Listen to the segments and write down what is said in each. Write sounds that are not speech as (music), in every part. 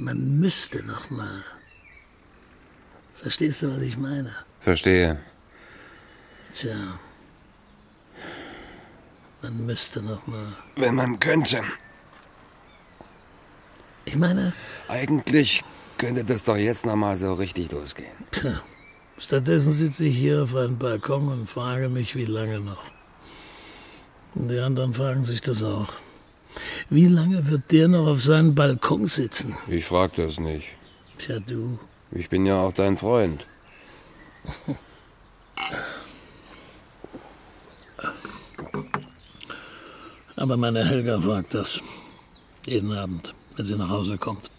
Man müsste noch mal. Verstehst du, was ich meine? Verstehe. Tja. Man müsste noch mal. Wenn man könnte. Ich meine, Eigentlich könnte das doch jetzt noch mal so richtig losgehen. tja. Stattdessen sitze ich hier auf einem Balkon und frage mich, wie lange noch. Und die anderen fragen sich das auch. Wie lange wird der noch auf seinem Balkon sitzen? Ich frag das nicht. Tja, du. Ich bin ja auch dein Freund. Aber meine Helga fragt das. Jeden Abend, wenn sie nach Hause kommt.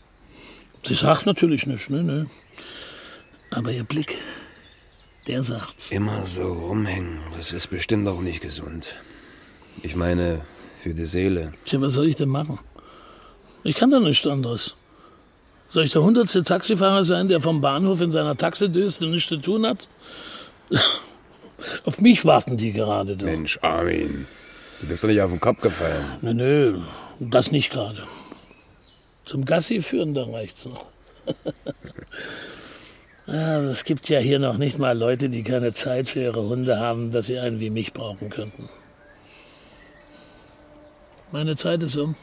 Sie sagt natürlich nichts, ne, ne. Aber ihr Blick, der sagt's. Immer so rumhängen, das ist bestimmt auch nicht gesund. Ich meine, für die Seele. Tja, was soll ich denn machen? Ich kann da nichts anderes. Soll ich der hundertste Taxifahrer sein, der vom Bahnhof in seiner und nichts zu tun hat? Auf mich warten die gerade da. Mensch, Armin, du bist doch nicht auf den Kopf gefallen. Nö, nö, das nicht gerade. Zum Gassi führen, da reicht's noch. (laughs) ja, es gibt ja hier noch nicht mal Leute, die keine Zeit für ihre Hunde haben, dass sie einen wie mich brauchen könnten. Meine Zeit ist um.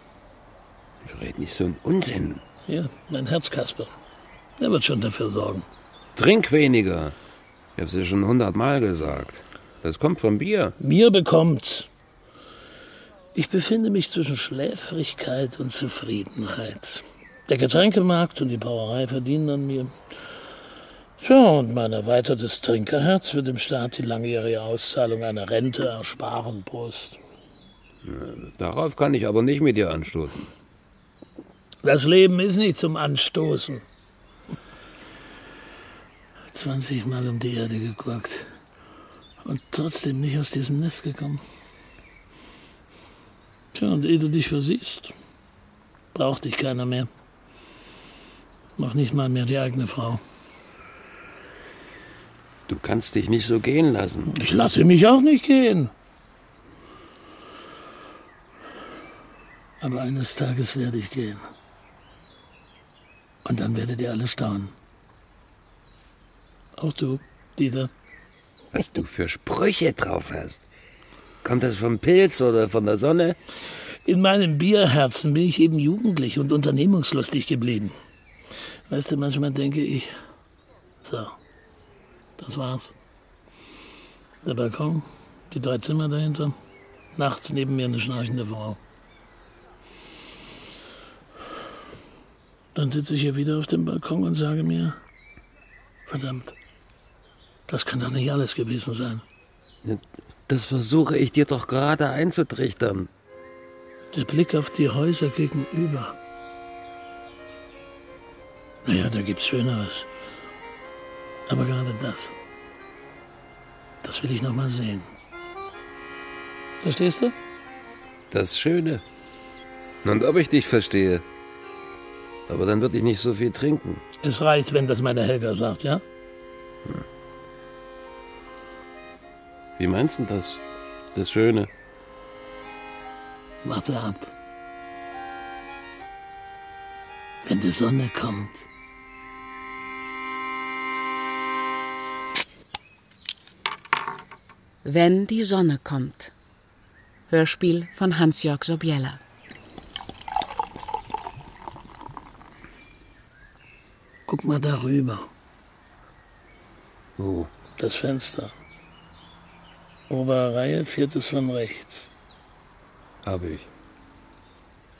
Ich red nicht so einen Unsinn. Hier, mein Herzkasper. Er wird schon dafür sorgen. Trink weniger. Ich hab's dir schon hundertmal gesagt. Das kommt vom Bier. Mir bekommt's. Ich befinde mich zwischen Schläfrigkeit und Zufriedenheit. Der Getränkemarkt und die Brauerei verdienen an mir. Tja, und mein erweitertes Trinkerherz wird dem Staat die langjährige Auszahlung einer Rente ersparen, Prost. Darauf kann ich aber nicht mit dir anstoßen. Das Leben ist nicht zum Anstoßen. 20 Mal um die Erde geguckt und trotzdem nicht aus diesem Nest gekommen. Tja, und ehe du dich versiehst, braucht dich keiner mehr. Noch nicht mal mehr die eigene Frau. Du kannst dich nicht so gehen lassen. Ich lasse mich auch nicht gehen. Aber eines Tages werde ich gehen. Und dann werdet ihr alle staunen. Auch du, Dieter. Was du für Sprüche drauf hast. Kommt das vom Pilz oder von der Sonne? In meinem Bierherzen bin ich eben jugendlich und unternehmungslustig geblieben. Weißt du, manchmal denke ich, so, das war's. Der Balkon, die drei Zimmer dahinter, nachts neben mir eine schnarchende Frau. Dann sitze ich hier wieder auf dem Balkon und sage mir, verdammt, das kann doch nicht alles gewesen sein. Das versuche ich dir doch gerade einzutrichtern. Der Blick auf die Häuser gegenüber. Naja, da gibt's Schöneres. Aber gerade das, das will ich noch mal sehen. Verstehst du? Das Schöne. Und ob ich dich verstehe. Aber dann würde ich nicht so viel trinken. Es reicht, wenn das meine Helga sagt, ja? Wie meinst du das? Das Schöne. Warte ab. Wenn die Sonne kommt. Wenn die Sonne kommt. Hörspiel von Hans-Jörg Sobiela. Guck mal darüber. Wo? Das Fenster. Obere Reihe, viertes von rechts. Habe ich.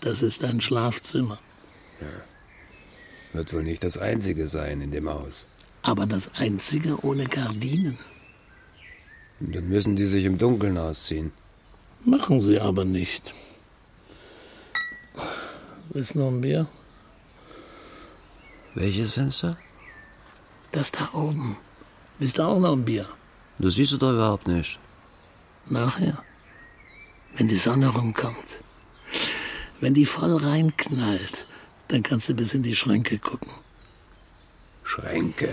Das ist ein Schlafzimmer. Wird wohl nicht das einzige sein in dem Haus. Aber das einzige ohne Gardinen. Und dann müssen die sich im Dunkeln ausziehen. Machen sie aber nicht. Willst du noch ein Bier? Welches Fenster? Das da oben. Willst du auch noch ein Bier? Das siehst du doch überhaupt nicht. Nachher. Wenn die Sonne rumkommt. Wenn die voll reinknallt, dann kannst du bis in die Schränke gucken. Schränke.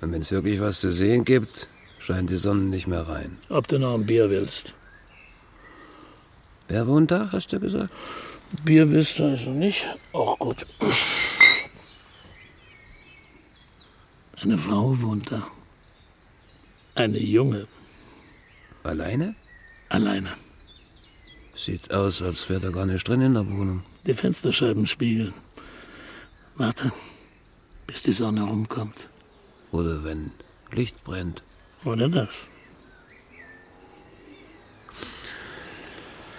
Und wenn es wirklich was zu sehen gibt, scheint die Sonne nicht mehr rein. Ob du noch ein Bier willst. Wer wohnt da, hast du gesagt? Bier willst du also nicht? Auch gut. Eine Frau wohnt da. Eine junge. Alleine? Alleine. Sieht aus, als wäre da gar nicht drin in der Wohnung. Die Fensterscheiben spiegeln. Warte, bis die Sonne rumkommt. Oder wenn Licht brennt. Oder das.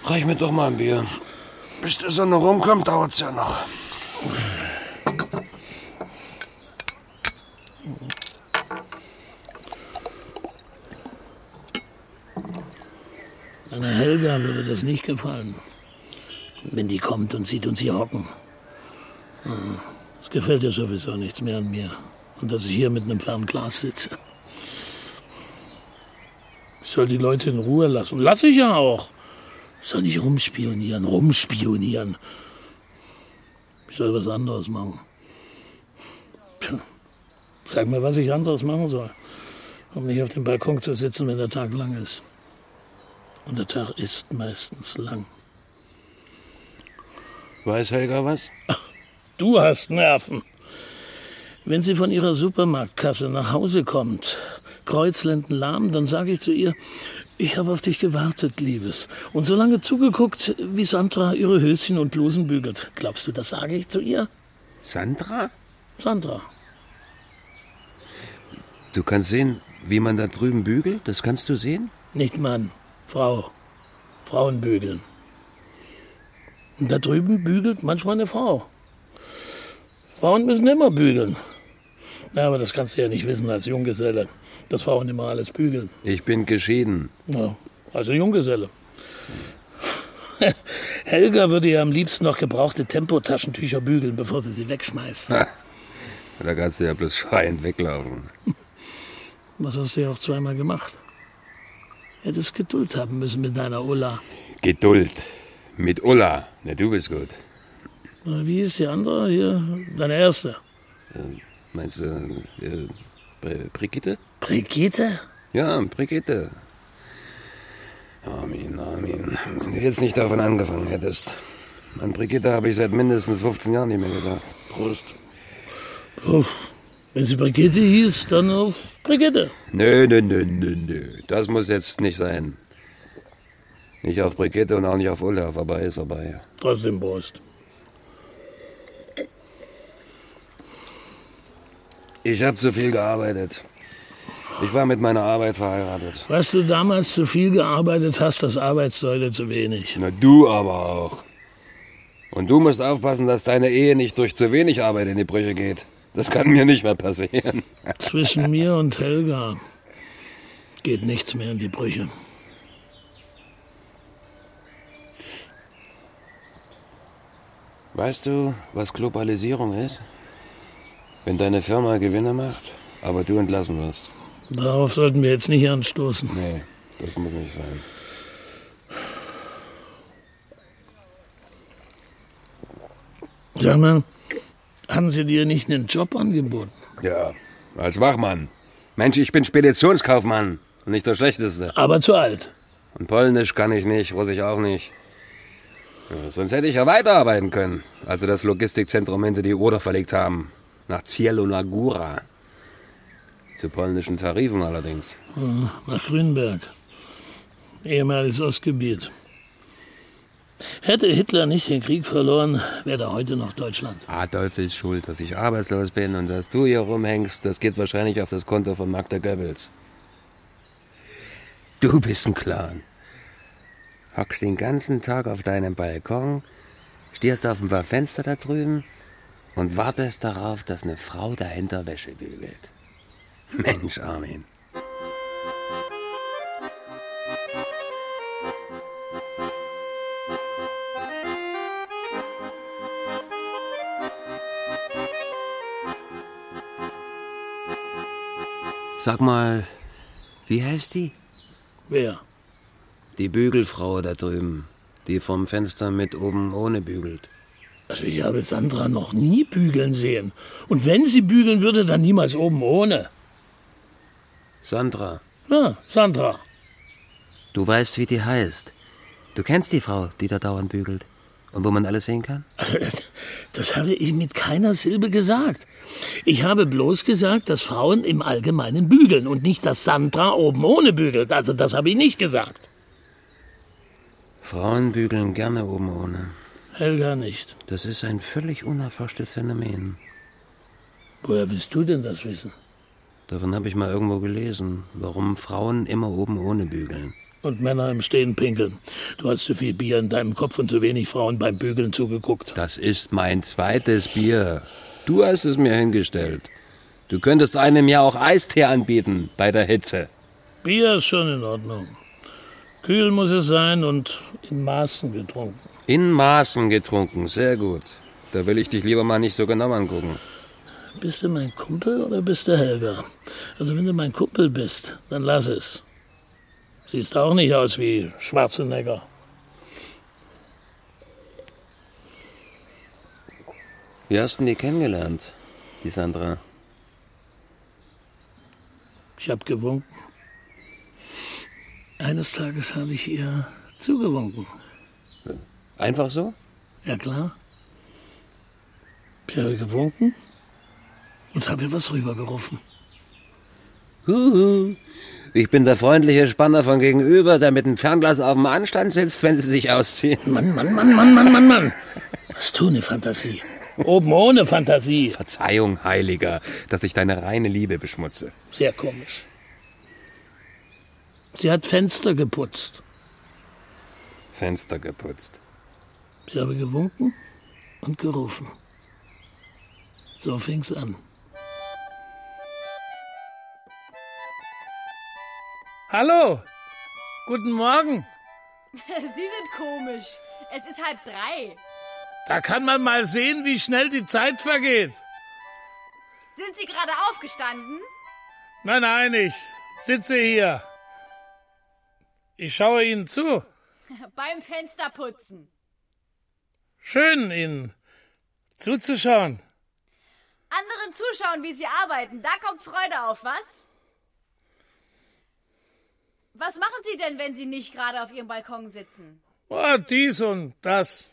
Reich mir doch mal ein Bier. Bis die Sonne rumkommt, dauert's ja noch. Einer Helga würde das nicht gefallen. Wenn die kommt und sieht uns hier hocken. Hm, Es gefällt ihr sowieso nichts mehr an mir. Und dass ich hier mit einem Fernglas sitze. Ich soll die Leute in Ruhe lassen. Lass ich ja auch. Ich soll nicht rumspionieren, rumspionieren. Ich soll was anderes machen. Tja, Sag mir, was ich anderes machen soll. Um nicht auf dem Balkon zu sitzen, wenn der Tag lang ist. Und der Tag ist meistens lang. Weiß Helga was? Du hast Nerven. Wenn sie von ihrer Supermarktkasse nach Hause kommt, kreuzlendenlahm, dann sage ich zu ihr, ich habe auf dich gewartet, Liebes. Und so lange zugeguckt, wie Sandra ihre Höschen und Blusen bügelt. Glaubst du, das sage ich zu ihr? Sandra? Sandra. Du kannst sehen, wie man da drüben bügelt? Das kannst du sehen? Nicht Mann, Frau. Frauen bügeln. Und da drüben bügelt manchmal eine Frau. Frauen müssen immer bügeln. Ja, aber das kannst du ja nicht wissen als Junggeselle, dass Frauen immer alles bügeln. Ich bin geschieden. Ja, also Junggeselle. (laughs) Helga würde ja am liebsten noch gebrauchte Tempotaschentücher bügeln, bevor sie sie wegschmeißt. Da kannst du ja bloß schreiend weglaufen. Was hast du ja auch zweimal gemacht. Hättest Geduld haben müssen mit deiner Ulla. Geduld. Mit Ulla. Na, du bist gut. Na, Wie ist die andere hier? Deine erste. Meinst du, äh, Br- Brigitte? Brigitte? Ja, Brigitte. Armin, Armin. Wenn du jetzt nicht davon angefangen hättest. An Brigitte habe ich seit mindestens 15 Jahren nicht mehr gedacht. Prost. Puh. Wenn sie Brigitte hieß, dann auf Brigitte. Nö, nö, nö, nö, nö. Das muss jetzt nicht sein. Nicht auf Brigitte und auch nicht auf Ulla. Vorbei ist vorbei. Trotzdem Prost. Ich habe zu viel gearbeitet. Ich war mit meiner Arbeit verheiratet. Weißt du, damals zu viel gearbeitet hast, das Arbeitssäule zu wenig. Na, du aber auch. Und du musst aufpassen, dass deine Ehe nicht durch zu wenig Arbeit in die Brüche geht. Das kann mir nicht mehr passieren. Zwischen mir und Helga geht nichts mehr in die Brüche. Weißt du, was Globalisierung ist? Wenn deine Firma Gewinne macht, aber du entlassen wirst. Darauf sollten wir jetzt nicht anstoßen. Nee, das muss nicht sein. Sag mal, haben sie dir nicht einen Job angeboten? Ja, als Wachmann. Mensch, ich bin Speditionskaufmann und nicht der Schlechteste. Aber zu alt. Und Polnisch kann ich nicht, Russisch auch nicht. Ja, sonst hätte ich ja weiterarbeiten können, als sie das Logistikzentrum hinter die Oder verlegt haben. Nach Cielo Góra. Zu polnischen Tarifen allerdings. Nach Grünberg. Ehemaliges Ostgebiet. Hätte Hitler nicht den Krieg verloren, wäre er heute noch Deutschland. Adolf ist schuld, dass ich arbeitslos bin und dass du hier rumhängst. Das geht wahrscheinlich auf das Konto von Magda Goebbels. Du bist ein Clown. Hockst den ganzen Tag auf deinem Balkon, stehst auf ein paar Fenster da drüben und wartest darauf, dass eine Frau dahinter Wäsche bügelt. Mensch, Armin. Sag mal, wie heißt die? Wer? Die Bügelfrau da drüben, die vom Fenster mit oben ohne bügelt. Also ich habe Sandra noch nie bügeln sehen. Und wenn sie bügeln würde, dann niemals oben ohne. Sandra, Ja, Sandra. du weißt, wie die heißt. Du kennst die Frau, die da dauernd bügelt. Und wo man alles sehen kann? Das, (laughs) das habe ich mit keiner Silbe gesagt. Ich habe bloß gesagt, dass Frauen im Allgemeinen bügeln und nicht, dass Sandra oben ohne bügelt. Also das habe ich nicht gesagt. Frauen bügeln gerne oben ohne. Helga nicht. Das ist ein völlig unerforschtes Phänomen. Woher willst du denn das wissen? Davon habe ich mal irgendwo gelesen, warum Frauen immer oben ohne bügeln. Und Männer im Stehen pinkeln. Du hast zu viel Bier in deinem Kopf und zu wenig Frauen beim Bügeln zugeguckt. Das ist mein zweites Bier. Du hast es mir hingestellt. Du könntest einem ja auch Eistee anbieten bei der Hitze. Bier ist schon in Ordnung. Kühl muss es sein und in Maßen getrunken. In Maßen getrunken, sehr gut. Da will ich dich lieber mal nicht so genau angucken. Bist du mein Kumpel oder bist du Helga? Also wenn du mein Kumpel bist, dann lass es. Siehst auch nicht aus wie Schwarzenegger. Wie hast du die kennengelernt, die Sandra? Ich hab gewunken. Eines Tages habe ich ihr zugewunken. Einfach so? Ja klar. Ich habe gewunken und habe ihr was rübergerufen. Huhu. Ich bin der freundliche Spanner von gegenüber, der mit dem Fernglas auf dem Anstand sitzt, wenn sie sich ausziehen. Mann, Mann, Mann, Mann, Mann, Mann, Mann. Hast du eine Fantasie? Oben ohne Fantasie. Verzeihung, Heiliger, dass ich deine reine Liebe beschmutze. Sehr komisch. Sie hat Fenster geputzt. Fenster geputzt. Ich habe gewunken und gerufen. So fing's an. Hallo, guten Morgen. (laughs) Sie sind komisch. Es ist halb drei. Da kann man mal sehen, wie schnell die Zeit vergeht. Sind Sie gerade aufgestanden? Nein, nein, ich sitze hier. Ich schaue Ihnen zu. (laughs) Beim Fensterputzen. Schön, Ihnen zuzuschauen. Anderen zuschauen, wie Sie arbeiten, da kommt Freude auf, was? Was machen Sie denn, wenn Sie nicht gerade auf Ihrem Balkon sitzen? Oh, dies und das.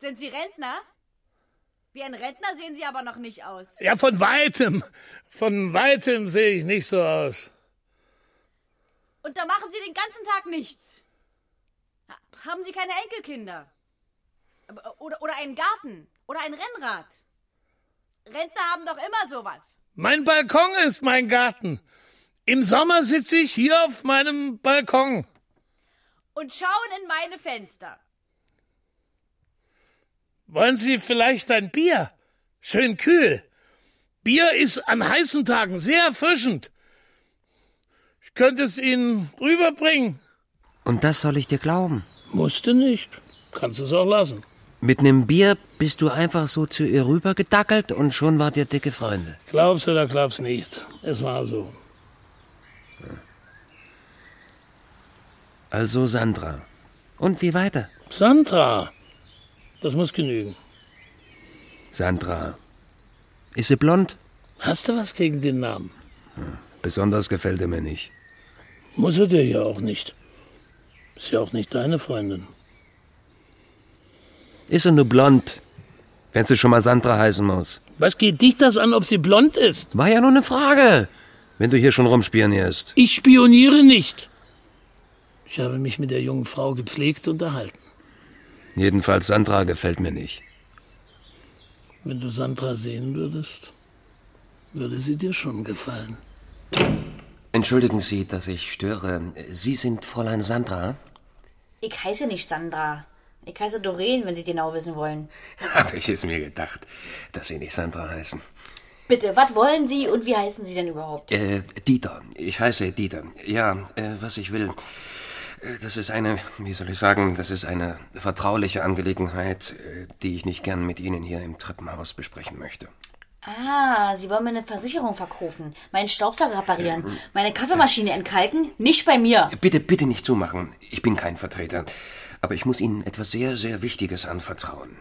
Sind Sie Rentner? Wie ein Rentner sehen Sie aber noch nicht aus. Ja, von weitem. Von weitem sehe ich nicht so aus. Und da machen Sie den ganzen Tag nichts. Ha- Haben Sie keine Enkelkinder? Oder, oder einen Garten? Oder ein Rennrad? Rentner haben doch immer sowas. Mein Balkon ist mein Garten. Im Sommer sitze ich hier auf meinem Balkon. Und schauen in meine Fenster. Wollen Sie vielleicht ein Bier? Schön kühl. Bier ist an heißen Tagen sehr erfrischend. Ich könnte es Ihnen rüberbringen. Und das soll ich dir glauben? Musste nicht. Kannst es auch lassen. Mit nem Bier bist du einfach so zu ihr rübergedackelt und schon wart ihr dicke Freunde. Glaubst oder glaubst nicht. Es war so. Also Sandra. Und wie weiter? Sandra. Das muss genügen. Sandra. Ist sie blond? Hast du was gegen den Namen? Besonders gefällt er mir nicht. Muss er dir ja auch nicht. Ist ja auch nicht deine Freundin. Ist sie nur blond, wenn sie schon mal Sandra heißen muss. Was geht dich das an, ob sie blond ist? War ja nur eine Frage, wenn du hier schon rumspionierst. Ich spioniere nicht. Ich habe mich mit der jungen Frau gepflegt unterhalten. Jedenfalls Sandra gefällt mir nicht. Wenn du Sandra sehen würdest, würde sie dir schon gefallen. Entschuldigen Sie, dass ich störe. Sie sind Fräulein Sandra? Ich heiße nicht Sandra. Ich heiße Doreen, wenn Sie genau wissen wollen. (laughs) Habe ich es mir gedacht, dass Sie nicht Sandra heißen. Bitte, was wollen Sie und wie heißen Sie denn überhaupt? Äh, Dieter. Ich heiße Dieter. Ja, äh, was ich will. Äh, Das ist eine, wie soll ich sagen, das ist eine vertrauliche Angelegenheit, äh, die ich nicht gern mit Ihnen hier im Treppenhaus besprechen möchte. Ah, Sie wollen mir eine Versicherung verkaufen, meinen Staubsauger reparieren, meine Kaffeemaschine entkalken? Nicht bei mir. Bitte, bitte nicht zumachen. Ich bin kein Vertreter. Aber ich muss Ihnen etwas sehr, sehr Wichtiges anvertrauen.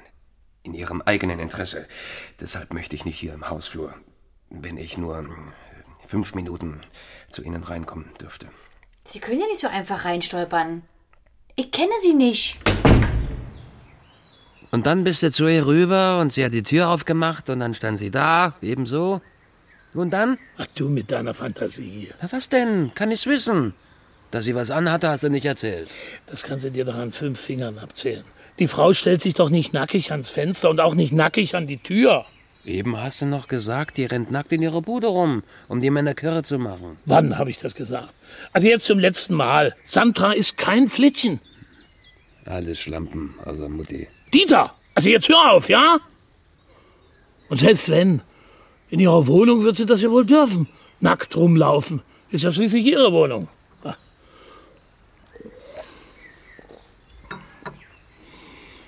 In Ihrem eigenen Interesse. Deshalb möchte ich nicht hier im Hausflur, wenn ich nur äh, fünf Minuten zu Ihnen reinkommen dürfte. Sie können ja nicht so einfach reinstolpern. Ich kenne Sie nicht. Und dann bist du zu ihr rüber und sie hat die Tür aufgemacht und dann stand sie da, ebenso. Und dann? Ach du mit deiner Fantasie. Na, was denn? Kann ich's wissen? Dass sie was anhatte, hast du nicht erzählt. Das kannst du dir doch an fünf Fingern abzählen. Die Frau stellt sich doch nicht nackig ans Fenster und auch nicht nackig an die Tür. Eben hast du noch gesagt, die rennt nackt in ihrer Bude rum, um die Männer Kürre zu machen. Wann habe ich das gesagt? Also jetzt zum letzten Mal. Sandra ist kein Flittchen. Alles Schlampen, außer Mutti. Dieter, also jetzt hör auf, ja? Und selbst wenn, in ihrer Wohnung wird sie das ja wohl dürfen. Nackt rumlaufen. Ist ja schließlich ihre Wohnung.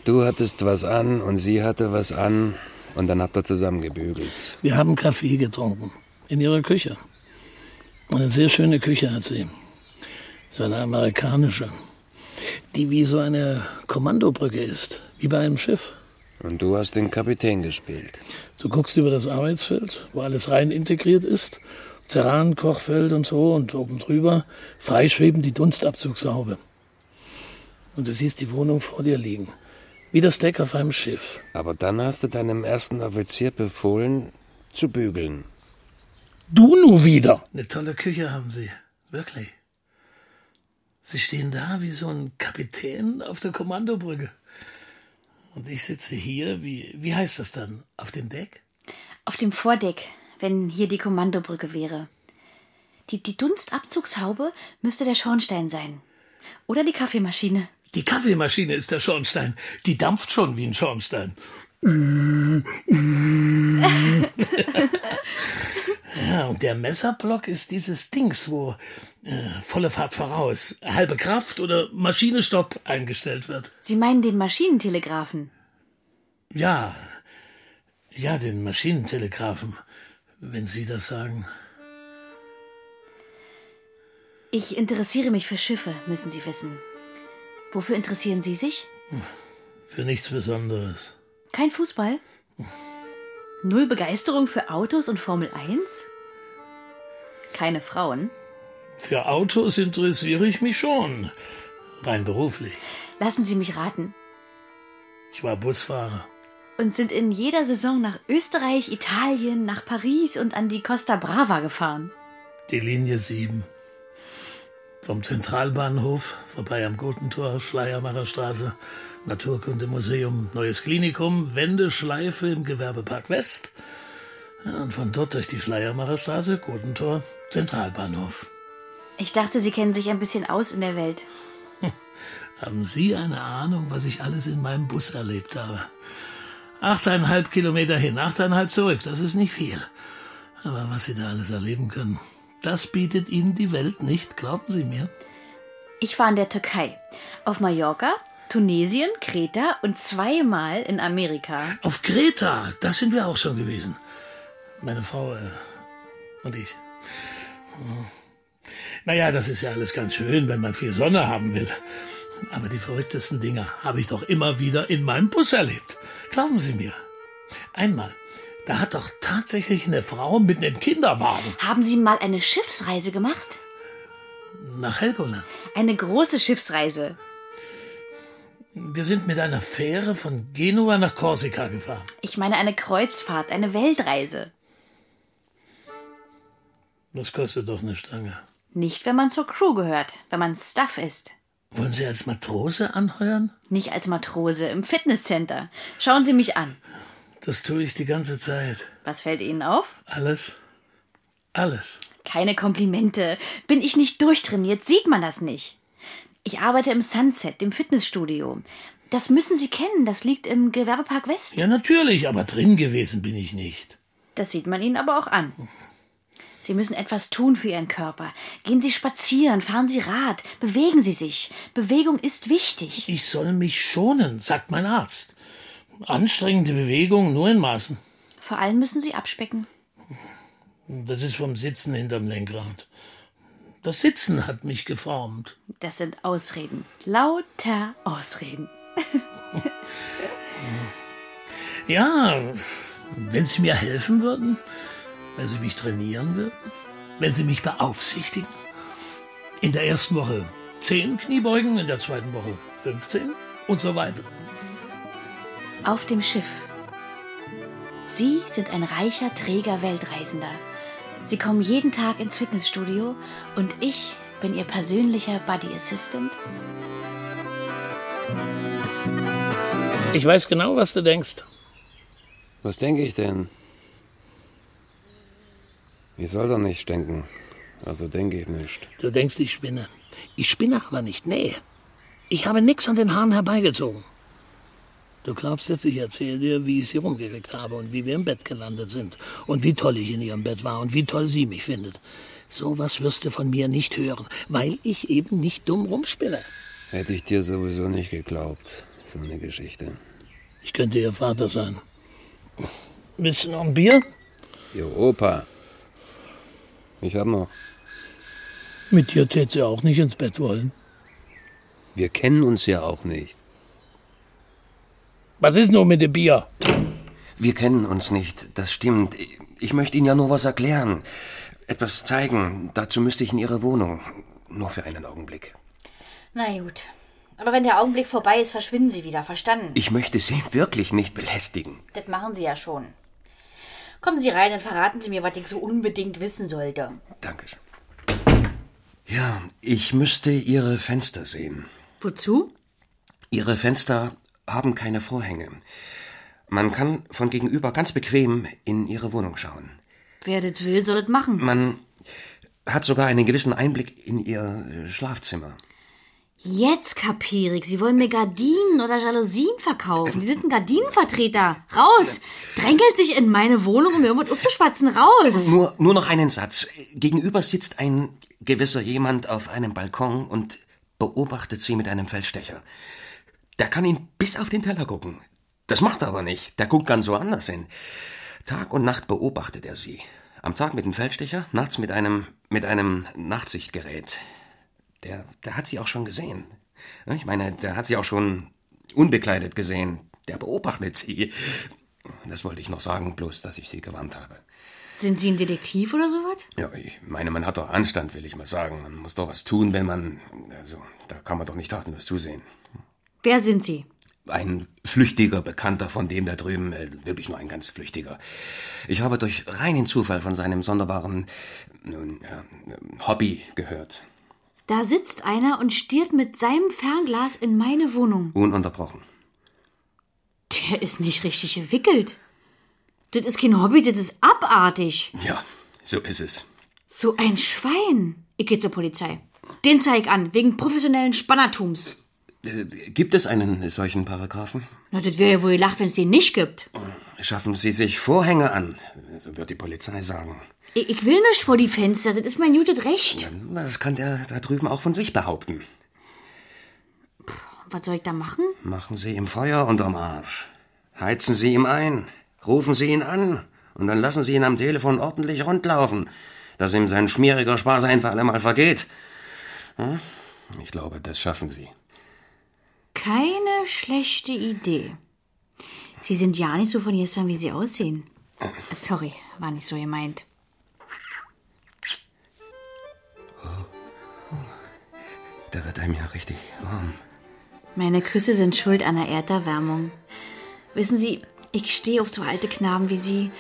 Du hattest was an und sie hatte was an und dann habt ihr zusammen gebügelt. Wir haben Kaffee getrunken. In ihrer Küche. Eine sehr schöne Küche hat sie. So eine amerikanische. Die wie so eine Kommandobrücke ist. Wie bei einem Schiff. Und du hast den Kapitän gespielt. Du guckst über das Arbeitsfeld, wo alles rein integriert ist. Ceran, Kochfeld und so und oben drüber freischweben die Dunstabzugshaube. Und du siehst die Wohnung vor dir liegen. Wie das Deck auf einem Schiff. Aber dann hast du deinem ersten Offizier befohlen, zu bügeln. Du nu wieder! Eine tolle Küche haben sie. Wirklich. Sie stehen da wie so ein Kapitän auf der Kommandobrücke. Und ich sitze hier, wie, wie heißt das dann? Auf dem Deck? Auf dem Vordeck, wenn hier die Kommandobrücke wäre. Die, die Dunstabzugshaube müsste der Schornstein sein. Oder die Kaffeemaschine. Die Kaffeemaschine ist der Schornstein. Die dampft schon wie ein Schornstein. (laughs) ja, und der Messerblock ist dieses Dings, wo äh, volle Fahrt voraus, halbe Kraft oder Maschinestopp eingestellt wird. Sie meinen den Maschinentelegraphen? Ja, ja, den Maschinentelegraphen, wenn Sie das sagen. Ich interessiere mich für Schiffe, müssen Sie wissen. Wofür interessieren Sie sich? Für nichts Besonderes. Kein Fußball? Null Begeisterung für Autos und Formel 1? Keine Frauen? Für Autos interessiere ich mich schon. Rein beruflich. Lassen Sie mich raten. Ich war Busfahrer. Und sind in jeder Saison nach Österreich, Italien, nach Paris und an die Costa Brava gefahren. Die Linie 7. Vom Zentralbahnhof, vorbei am Gotentor, Schleiermacher Straße, Naturkundemuseum, Neues Klinikum, Wendeschleife im Gewerbepark West. Ja, und von dort durch die Schleiermacher Straße, Gotentor, Zentralbahnhof. Ich dachte, Sie kennen sich ein bisschen aus in der Welt. (laughs) Haben Sie eine Ahnung, was ich alles in meinem Bus erlebt habe? Achteinhalb Kilometer hin, achteinhalb zurück, das ist nicht viel. Aber was Sie da alles erleben können, das bietet Ihnen die Welt nicht, glauben Sie mir. Ich war in der Türkei, auf Mallorca, Tunesien, Kreta und zweimal in Amerika. Auf Kreta, da sind wir auch schon gewesen. Meine Frau äh, und ich. Hm. Naja, das ist ja alles ganz schön, wenn man viel Sonne haben will. Aber die verrücktesten Dinge habe ich doch immer wieder in meinem Bus erlebt. Glauben Sie mir. Einmal, da hat doch tatsächlich eine Frau mit einem Kinderwagen Haben Sie mal eine Schiffsreise gemacht? nach Helgoland. Eine große Schiffsreise. Wir sind mit einer Fähre von Genua nach Korsika gefahren. Ich meine eine Kreuzfahrt, eine Weltreise. Das kostet doch eine Stange. Nicht, wenn man zur Crew gehört, wenn man Stuff ist. Wollen Sie als Matrose anheuern? Nicht als Matrose im Fitnesscenter. Schauen Sie mich an. Das tue ich die ganze Zeit. Was fällt Ihnen auf? Alles. Alles. Keine Komplimente. Bin ich nicht durchtrainiert, sieht man das nicht. Ich arbeite im Sunset, dem Fitnessstudio. Das müssen Sie kennen, das liegt im Gewerbepark West. Ja, natürlich, aber drin gewesen bin ich nicht. Das sieht man Ihnen aber auch an. Sie müssen etwas tun für Ihren Körper. Gehen Sie spazieren, fahren Sie Rad, bewegen Sie sich. Bewegung ist wichtig. Ich soll mich schonen, sagt mein Arzt. Anstrengende Bewegung nur in Maßen. Vor allem müssen Sie abspecken. Das ist vom Sitzen hinterm Lenkrad. Das Sitzen hat mich geformt. Das sind Ausreden. Lauter Ausreden. (laughs) Ja, wenn Sie mir helfen würden, wenn Sie mich trainieren würden, wenn Sie mich beaufsichtigen. In der ersten Woche 10 Kniebeugen, in der zweiten Woche 15 und so weiter. Auf dem Schiff. Sie sind ein reicher, träger Weltreisender. Sie kommen jeden Tag ins Fitnessstudio und ich bin Ihr persönlicher Buddy Assistant. Ich weiß genau, was du denkst. Was denke ich denn? Ich soll doch nicht denken. Also denke ich nicht. Du denkst, ich spinne. Ich spinne aber nicht, nee. Ich habe nix an den Haaren herbeigezogen. Du glaubst jetzt, ich erzähle dir, wie ich sie rumgekriegt habe und wie wir im Bett gelandet sind und wie toll ich in ihrem Bett war und wie toll sie mich findet. Sowas wirst du von mir nicht hören, weil ich eben nicht dumm rumspinne. Hätte ich dir sowieso nicht geglaubt. So eine Geschichte. Ich könnte ihr Vater sein. Willst du noch ein Bier? Ihr Opa. Ich hab noch. Mit dir tät sie auch nicht ins Bett wollen. Wir kennen uns ja auch nicht. Was ist nur mit dem Bier? Wir kennen uns nicht, das stimmt. Ich möchte Ihnen ja nur was erklären. Etwas zeigen. Dazu müsste ich in Ihre Wohnung. Nur für einen Augenblick. Na gut. Aber wenn der Augenblick vorbei ist, verschwinden Sie wieder. Verstanden? Ich möchte Sie (laughs) wirklich nicht belästigen. Das machen Sie ja schon. Kommen Sie rein und verraten Sie mir, was ich so unbedingt wissen sollte. Dankeschön. Ja, ich müsste Ihre Fenster sehen. Wozu? Ihre Fenster haben keine Vorhänge. Man kann von gegenüber ganz bequem in Ihre Wohnung schauen. Wer das will, soll das machen. Man hat sogar einen gewissen Einblick in Ihr äh, Schlafzimmer. Jetzt kapiere ich. Sie wollen mir Gardinen oder Jalousien verkaufen. Sie sind ein Gardinenvertreter. Raus! Drängelt sich in meine Wohnung, um mir irgendwas aufzuschwatzen. Raus! Nur, nur noch einen Satz. Gegenüber sitzt ein gewisser jemand auf einem Balkon und beobachtet Sie mit einem Feldstecher. Der kann ihn bis auf den Teller gucken. Das macht er aber nicht. Der guckt ganz woanders hin. Tag und Nacht beobachtet er Sie. Am Tag mit dem Feldstecher, nachts mit einem, mit einem Nachtsichtgerät. Der, der hat Sie auch schon gesehen. Ich meine, der hat Sie auch schon unbekleidet gesehen. Der beobachtet Sie. Das wollte ich noch sagen, bloß, dass ich Sie gewarnt habe. Sind Sie ein Detektiv oder sowas? Ja, ich meine, man hat doch Anstand, will ich mal sagen. Man muss doch was tun, wenn man. Also, da kann man doch nicht tatenlos zusehen. Wer sind Sie? Ein flüchtiger Bekannter von dem da drüben, äh, wirklich nur ein ganz flüchtiger. Ich habe durch reinen Zufall von seinem sonderbaren nun, ja, Hobby gehört. Da sitzt einer und stiert mit seinem Fernglas in meine Wohnung. Ununterbrochen. Der ist nicht richtig gewickelt. Das ist kein Hobby, das ist abartig. Ja, so ist es. So ein Schwein. Ich geh zur Polizei. Den zeig an, wegen professionellen Spannertums. Äh, gibt es einen solchen Paragraphen? Na, das wäre ja wohl gelacht, wenn es den nicht gibt. Schaffen Sie sich Vorhänge an, so wird die Polizei sagen. Ich, ich will nicht vor die Fenster, das ist mein gutes Recht. Das kann der da drüben auch von sich behaupten. Was soll ich da machen? Machen Sie ihm Feuer unterm Arsch. Heizen Sie ihm ein. Rufen Sie ihn an. Und dann lassen Sie ihn am Telefon ordentlich rundlaufen, dass ihm sein schmieriger Spaß ein für alle Mal vergeht. Hm? Ich glaube, das schaffen Sie. Keine schlechte Idee. Sie sind ja nicht so von gestern, wie Sie aussehen. Sorry, war nicht so gemeint. Da wird einem ja richtig warm. Meine Küsse sind schuld an der Erderwärmung. Wissen Sie, ich stehe auf so alte Knaben wie Sie.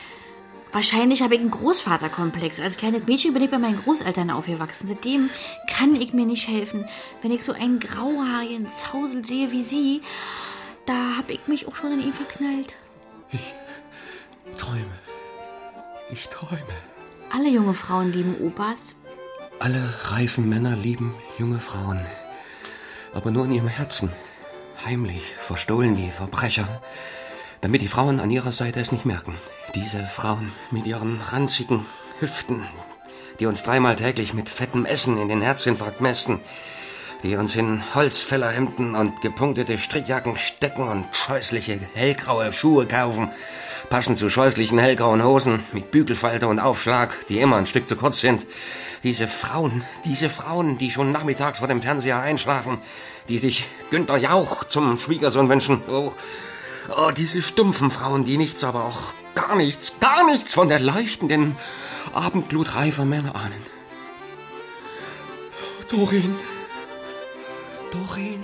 Wahrscheinlich habe ich einen Großvaterkomplex. Als kleines Mädchen bin ich bei meinen Großeltern aufgewachsen. Seitdem kann ich mir nicht helfen. Wenn ich so einen grauhaarigen Zausel sehe wie Sie, da habe ich mich auch schon in ihn verknallt. Träume. Ich träume. Alle junge Frauen lieben Opas. Alle reifen Männer lieben junge Frauen. Aber nur in ihrem Herzen. Heimlich, verstohlen wie Verbrecher. Damit die Frauen an ihrer Seite es nicht merken. Diese Frauen mit ihren ranzigen Hüften, die uns dreimal täglich mit fettem Essen in den Herzinfarkt mästen, die uns in Holzfällerhemden und gepunktete Strickjacken stecken und scheußliche hellgraue Schuhe kaufen, passend zu scheußlichen hellgrauen Hosen mit Bügelfalte und Aufschlag, die immer ein Stück zu kurz sind. Diese Frauen, diese Frauen, die schon nachmittags vor dem Fernseher einschlafen, die sich Günther Jauch zum Schwiegersohn wünschen. Oh, oh, diese stumpfen Frauen, die nichts, aber auch gar nichts, gar nichts von der leuchtenden Abendglut reifer Männer ahnen. Dorin. Dorin.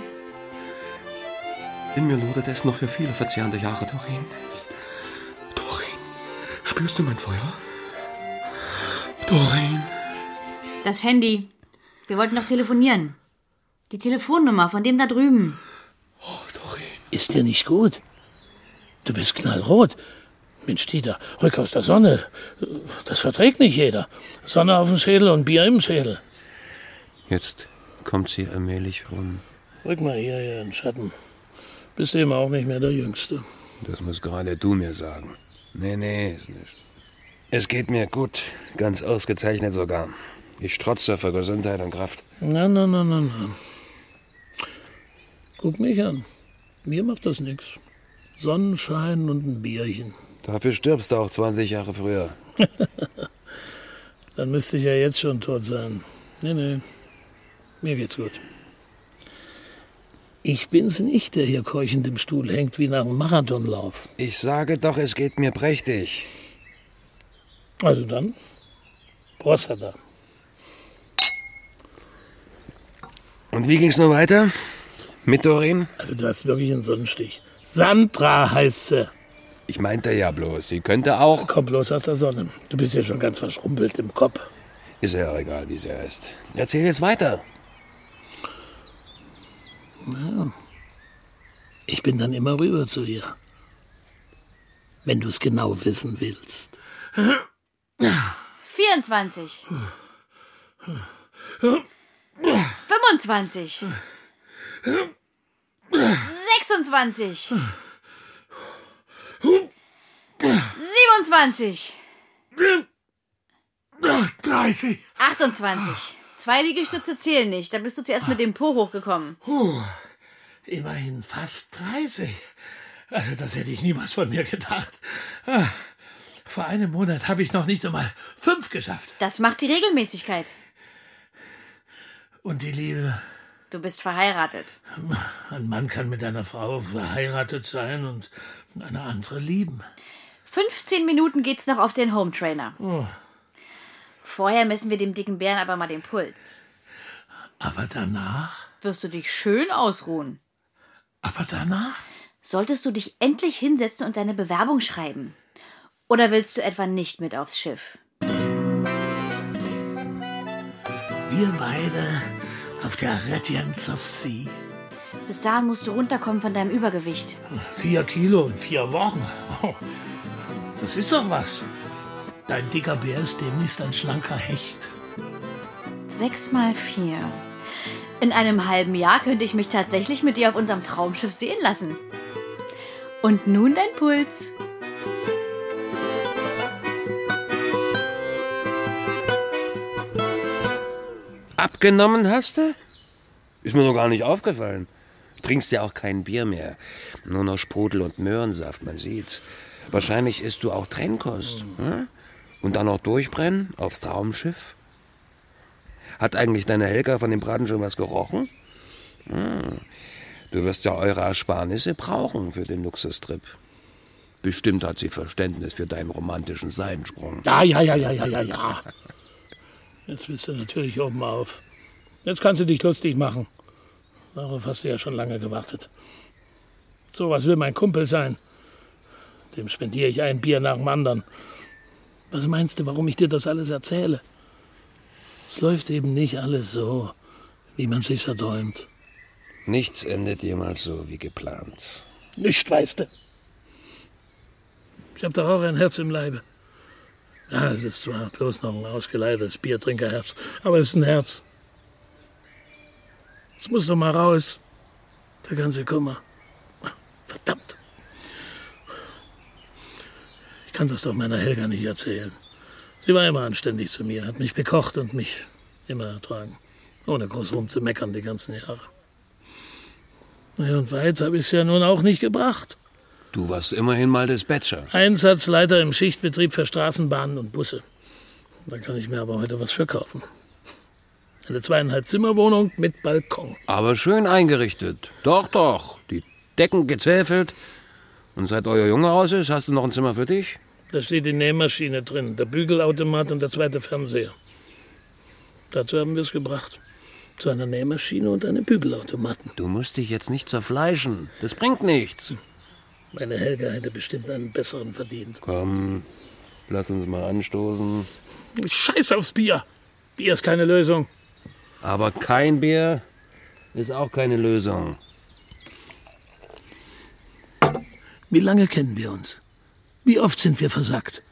In mir lodert es noch für viele verzehrende Jahre, Doreen. Doreen, spürst du mein Feuer? Doreen. Das Handy. Wir wollten noch telefonieren. Die Telefonnummer von dem da drüben. Oh, Doreen. Ist dir nicht gut? Du bist knallrot. Mensch, Dieter, rück aus der Sonne. Das verträgt nicht jeder. Sonne auf dem Schädel und Bier im Schädel. Jetzt kommt sie allmählich rum. Rück mal hier, hier in den Schatten. Bist eben auch nicht mehr der Jüngste. Das muss gerade du mir sagen. Nee, nee, ist nicht. Es geht mir gut. Ganz ausgezeichnet sogar. Ich strotze vor Gesundheit und Kraft. Na, na, na, na, na. Guck mich an. Mir macht das nichts. Sonnenschein und ein Bierchen. Dafür stirbst du auch 20 Jahre früher. (laughs) Dann müsste ich ja jetzt schon tot sein. Nee, nee. Mir geht's gut. Ich bin's nicht, der hier keuchend im Stuhl hängt wie nach einem Marathonlauf. Ich sage doch, es geht mir prächtig. Also dann, Prostata. Und wie ging's nur weiter? Mit Doreen? Also du hast wirklich einen Sonnenstich. Sandra heißt sie. Ich meinte ja bloß, sie könnte auch. Komm bloß aus der Sonne. Du bist ja schon ganz verschrumpelt im Kopf. Ist ja auch egal, wie sie heißt. Erzähl jetzt weiter. Ja. Ich bin dann immer rüber zu ihr. Wenn du es genau wissen willst. 24. 25. 26. 27. 30. 28. Zwei Liegestütze zählen nicht. Da bist du zuerst mit dem Po hochgekommen. Puh, immerhin fast 30. Also das hätte ich niemals von mir gedacht. Ah, Vor einem Monat habe ich noch nicht einmal fünf geschafft. Das macht die Regelmäßigkeit. Und die Liebe. Du bist verheiratet. Ein Mann kann mit einer Frau verheiratet sein und eine andere lieben. 15 Minuten geht's noch auf den Home Trainer. Vorher messen wir dem dicken Bären aber mal den Puls. Aber danach? Wirst du dich schön ausruhen. Aber danach? Solltest du dich endlich hinsetzen und deine Bewerbung schreiben? Oder willst du etwa nicht mit aufs Schiff? Wir beide auf der Radiance of Sea. Bis dahin musst du runterkommen von deinem Übergewicht. Vier Kilo in vier Wochen. Oh, Das ist doch was. Dein dicker Bär ist demnächst ein schlanker Hecht. Sechs mal vier. In einem halben Jahr könnte ich mich tatsächlich mit dir auf unserem Traumschiff sehen lassen. Und nun dein Puls. Abgenommen hast du? Ist mir noch gar nicht aufgefallen. Trinkst ja auch kein Bier mehr. Nur noch Sprudel und Möhrensaft, man sieht's. Wahrscheinlich isst du auch Trennkost. Hm? Und dann noch durchbrennen aufs Traumschiff? Hat eigentlich deine Helga von dem Braten schon was gerochen? Hm. Du wirst ja eure Ersparnisse brauchen für den Luxustrip. Bestimmt hat sie Verständnis für deinen romantischen Seitensprung. Ja, ja, ja, ja, ja, ja, ja. Jetzt bist du natürlich oben auf. Jetzt kannst du dich lustig machen. Darauf hast du ja schon lange gewartet. So was will mein Kumpel sein. Dem spendiere ich ein Bier nach dem anderen. Was meinst du, warum ich dir das alles erzähle? Es läuft eben nicht alles so, wie man sich erträumt. Nichts endet jemals so wie geplant. Nicht, weißt du. Ich hab doch auch ein Herz im Leibe. Ja, es ist zwar bloß noch ein ausgeleitetes Biertrinkerherz, aber es ist ein Herz. Es muss doch mal raus. Der ganze Kummer. Verdammt. Ich kann das doch meiner Helga nicht erzählen. Sie war immer anständig zu mir, hat mich bekocht und mich immer ertragen. Ohne groß rumzumeckern die ganzen Jahre. Ja, und weit habe ich es ja nun auch nicht gebracht. Du warst immerhin mal Dispatcher. Einsatzleiter im Schichtbetrieb für Straßenbahnen und Busse. Da kann ich mir aber heute was für kaufen. Eine zweieinhalb Zimmerwohnung mit Balkon. Aber schön eingerichtet. Doch, doch. Die Decken gezäfelt. Und seit euer Junge aus ist, hast du noch ein Zimmer für dich? Da steht die Nähmaschine drin, der Bügelautomat und der zweite Fernseher. Dazu haben wir es gebracht. zu einer Nähmaschine und einem Bügelautomaten. Du musst dich jetzt nicht zerfleischen. Das bringt nichts. Meine Helga hätte bestimmt einen besseren verdient. Komm, lass uns mal anstoßen. Scheiß aufs Bier. Bier ist keine Lösung. Aber kein Bier ist auch keine Lösung. Wie lange kennen wir uns? Wie oft sind wir versackt?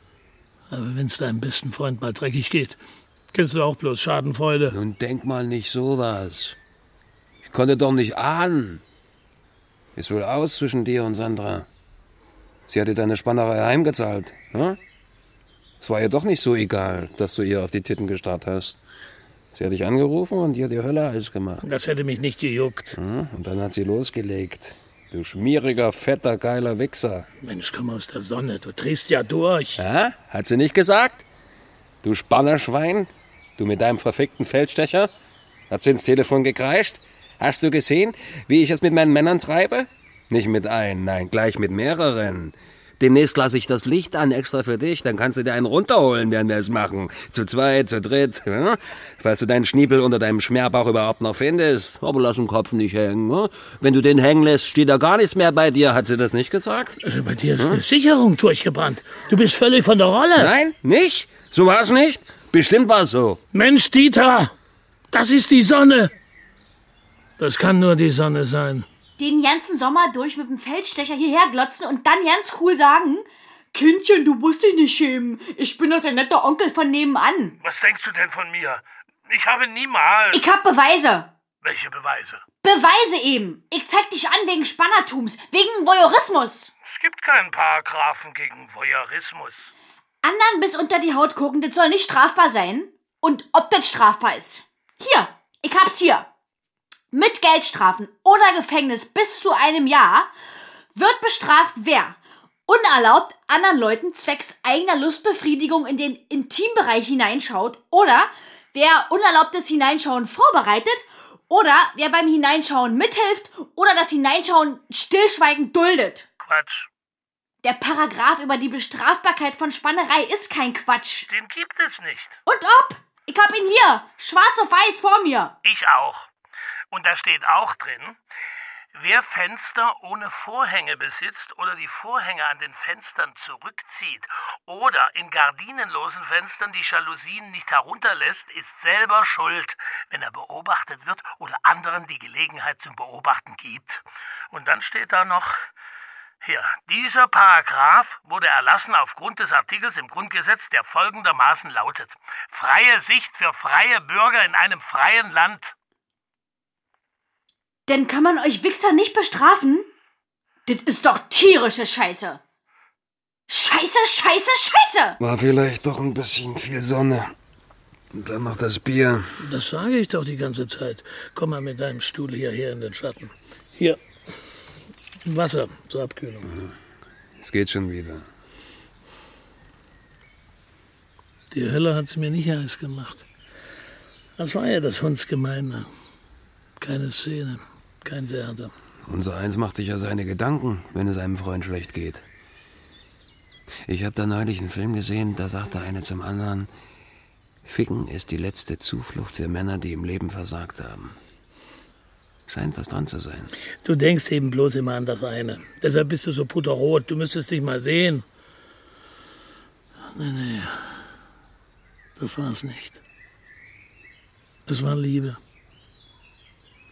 Aber wenn's deinem besten Freund mal dreckig geht, kennst du auch bloß Schadenfreude. Nun denk mal nicht sowas. Ich konnte doch nicht ahnen. Ist wohl aus zwischen dir und Sandra. Sie hat dir deine Spannerei heimgezahlt. Ne? Es war ihr doch nicht so egal, dass du ihr auf die Titten gestarrt hast. Sie hat dich angerufen und dir die Hölle heiß gemacht. Das hätte mich nicht gejuckt. Hm? Und dann hat sie losgelegt. Du schmieriger, fetter, geiler Wichser. Mensch, komm aus der Sonne, du drehst ja durch. Ja? Hat sie nicht gesagt? Du Spannerschwein? Du mit deinem verfickten Feldstecher? Hat sie ins Telefon gekreischt? Hast du gesehen, wie ich es mit meinen Männern treibe? Nicht mit ein, nein, gleich mit mehreren. Demnächst lasse ich das Licht an, extra für dich. Dann kannst du dir einen runterholen, während wir es machen. Zu zweit, zu dritt. Ja? Falls du deinen Schniebel unter deinem Schmerbauch überhaupt noch findest. Aber lass den Kopf nicht hängen. Ja? Wenn du den hängen lässt, steht da gar nichts mehr bei dir. Hat sie das nicht gesagt? Also bei dir ist eine Sicherung durchgebrannt. Du bist völlig von der Rolle. Nein, nicht? So war's nicht? Bestimmt war's so. Mensch, Dieter, das ist die Sonne. Das kann nur die Sonne sein. Den ganzen Sommer durch mit dem Feldstecher hierher glotzen und dann ganz cool sagen, Kindchen, du musst dich nicht schämen. Ich bin doch der nette Onkel von nebenan. Was denkst du denn von mir? Ich habe niemals. Ich hab Beweise. Welche Beweise? Beweise eben. Ich zeig dich an wegen Spannertums, wegen Voyeurismus. Es gibt keinen Paragraphen gegen Voyeurismus. Anderen bis unter die Haut gucken, das soll nicht strafbar sein. Und ob das strafbar ist. Hier, ich hab's hier. Mit Geldstrafen oder Gefängnis bis zu einem Jahr wird bestraft, wer unerlaubt anderen Leuten zwecks eigener Lustbefriedigung in den Intimbereich hineinschaut oder wer unerlaubtes Hineinschauen vorbereitet oder wer beim Hineinschauen mithilft oder das Hineinschauen stillschweigend duldet. Quatsch. Der Paragraph über die Bestrafbarkeit von Spannerei ist kein Quatsch. Den gibt es nicht. Und ob? Ich hab ihn hier, schwarz auf weiß vor mir. Ich auch. Und da steht auch drin, wer Fenster ohne Vorhänge besitzt oder die Vorhänge an den Fenstern zurückzieht oder in gardinenlosen Fenstern die Jalousien nicht herunterlässt, ist selber schuld, wenn er beobachtet wird oder anderen die Gelegenheit zum Beobachten gibt. Und dann steht da noch, hier, dieser Paragraph wurde erlassen aufgrund des Artikels im Grundgesetz, der folgendermaßen lautet. Freie Sicht für freie Bürger in einem freien Land. Denn kann man euch Wichser nicht bestrafen? Das ist doch tierische Scheiße. Scheiße, scheiße, scheiße! War vielleicht doch ein bisschen viel Sonne. Und dann noch das Bier. Das sage ich doch die ganze Zeit. Komm mal mit deinem Stuhl hierher in den Schatten. Hier. Wasser zur Abkühlung. Es geht schon wieder. Die Hölle hat sie mir nicht heiß gemacht. Das war ja das Hundsgemeine. Keine Szene, kein Theater. Unser Eins macht sich ja seine Gedanken, wenn es einem Freund schlecht geht. Ich habe da neulich einen Film gesehen, da sagte eine zum anderen, Ficken ist die letzte Zuflucht für Männer, die im Leben versagt haben. Scheint was dran zu sein. Du denkst eben bloß immer an das eine. Deshalb bist du so putterrot. Du müsstest dich mal sehen. Nee, nee. Das war es nicht. Es war Liebe.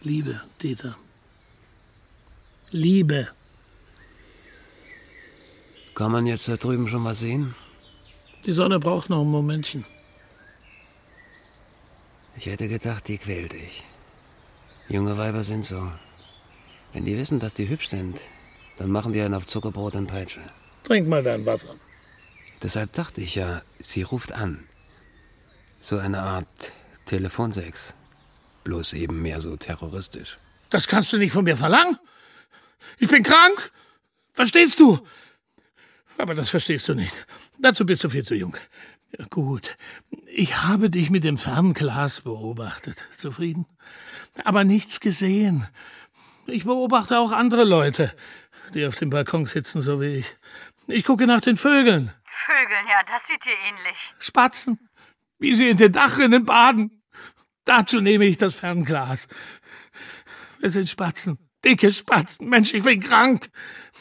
Liebe, Dieter. Liebe. Kann man jetzt da drüben schon was sehen? Die Sonne braucht noch ein Momentchen. Ich hätte gedacht, die quält dich. Junge Weiber sind so. Wenn die wissen, dass die hübsch sind, dann machen die einen auf Zuckerbrot und Peitsche. Trink mal dein Wasser. Deshalb dachte ich ja, sie ruft an. So eine Art Telefonsex. Bloß eben mehr so terroristisch. Das kannst du nicht von mir verlangen. Ich bin krank. Verstehst du? Aber das verstehst du nicht. Dazu bist du viel zu jung. Ja, gut. Ich habe dich mit dem Fernglas beobachtet. Zufrieden? Aber nichts gesehen. Ich beobachte auch andere Leute, die auf dem Balkon sitzen, so wie ich. Ich gucke nach den Vögeln. Vögeln, ja, das sieht dir ähnlich. Spatzen, wie sie in den Dachrinnen baden. Dazu nehme ich das Fernglas. Es sind Spatzen, dicke Spatzen. Mensch, ich bin krank.